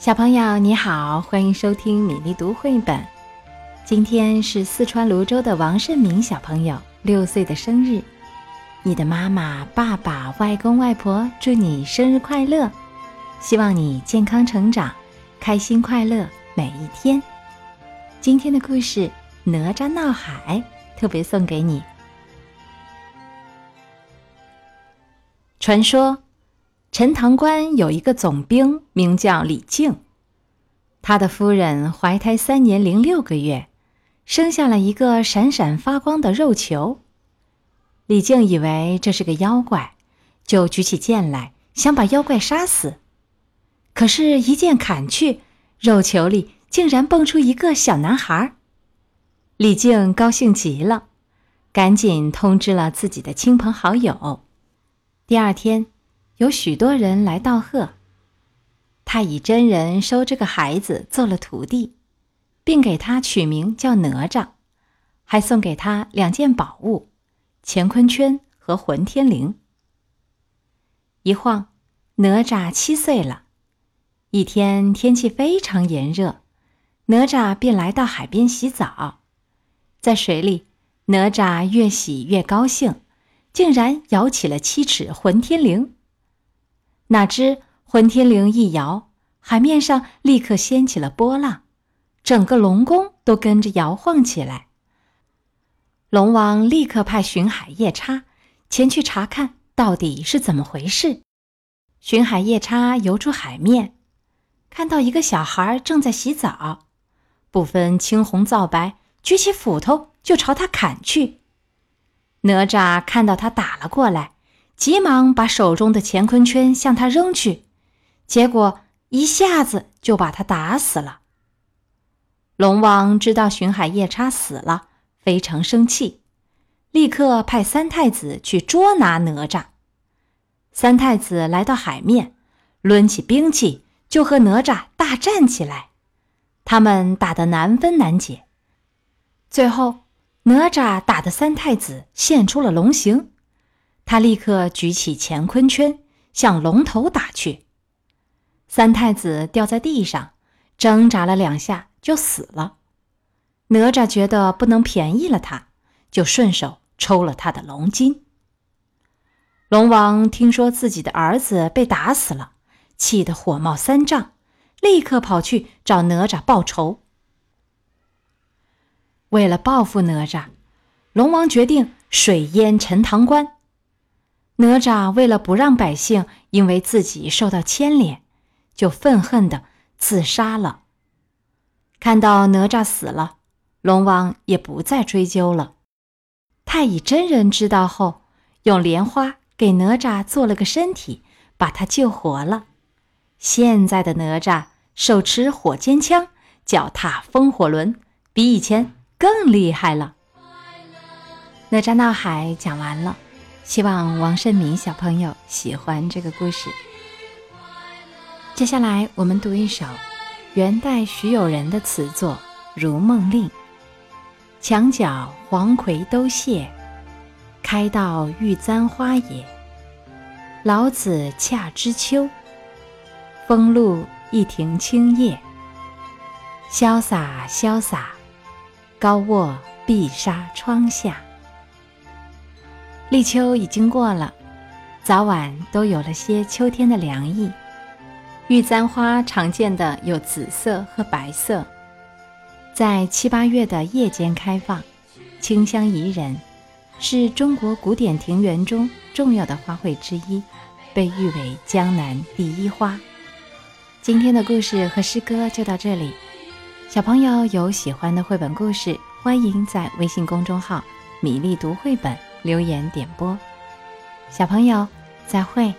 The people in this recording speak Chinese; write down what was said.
小朋友你好，欢迎收听米粒读绘本。今天是四川泸州的王胜明小朋友六岁的生日，你的妈妈、爸爸、外公外婆祝你生日快乐，希望你健康成长，开心快乐每一天。今天的故事《哪吒闹海》特别送给你。传说。陈塘关有一个总兵，名叫李靖。他的夫人怀胎三年零六个月，生下了一个闪闪发光的肉球。李靖以为这是个妖怪，就举起剑来想把妖怪杀死。可是，一剑砍去，肉球里竟然蹦出一个小男孩。李靖高兴极了，赶紧通知了自己的亲朋好友。第二天。有许多人来道贺，他以真人收这个孩子做了徒弟，并给他取名叫哪吒，还送给他两件宝物：乾坤圈和混天绫。一晃，哪吒七岁了。一天天气非常炎热，哪吒便来到海边洗澡，在水里，哪吒越洗越高兴，竟然摇起了七尺混天绫。哪知混天绫一摇，海面上立刻掀起了波浪，整个龙宫都跟着摇晃起来。龙王立刻派巡海夜叉前去查看到底是怎么回事。巡海夜叉游出海面，看到一个小孩正在洗澡，不分青红皂白，举起斧头就朝他砍去。哪吒看到他打了过来。急忙把手中的乾坤圈向他扔去，结果一下子就把他打死了。龙王知道巡海夜叉死了，非常生气，立刻派三太子去捉拿哪吒。三太子来到海面，抡起兵器就和哪吒大战起来，他们打得难分难解。最后，哪吒打得三太子现出了龙形。他立刻举起乾坤圈向龙头打去，三太子掉在地上，挣扎了两下就死了。哪吒觉得不能便宜了他，就顺手抽了他的龙筋。龙王听说自己的儿子被打死了，气得火冒三丈，立刻跑去找哪吒报仇。为了报复哪吒，龙王决定水淹陈塘关。哪吒为了不让百姓因为自己受到牵连，就愤恨的自杀了。看到哪吒死了，龙王也不再追究了。太乙真人知道后，用莲花给哪吒做了个身体，把他救活了。现在的哪吒手持火尖枪，脚踏风火轮，比以前更厉害了。哪吒闹海讲完了。希望王胜明小朋友喜欢这个故事。接下来我们读一首元代徐友人的词作《如梦令》：墙角黄葵都谢，开到玉簪花也。老子恰知秋，风露一庭青叶。潇洒潇洒，高卧碧纱窗下。立秋已经过了，早晚都有了些秋天的凉意。玉簪花常见的有紫色和白色，在七八月的夜间开放，清香宜人，是中国古典庭园中重要的花卉之一，被誉为江南第一花。今天的故事和诗歌就到这里，小朋友有喜欢的绘本故事，欢迎在微信公众号“米粒读绘本”。留言点播，小朋友，再会。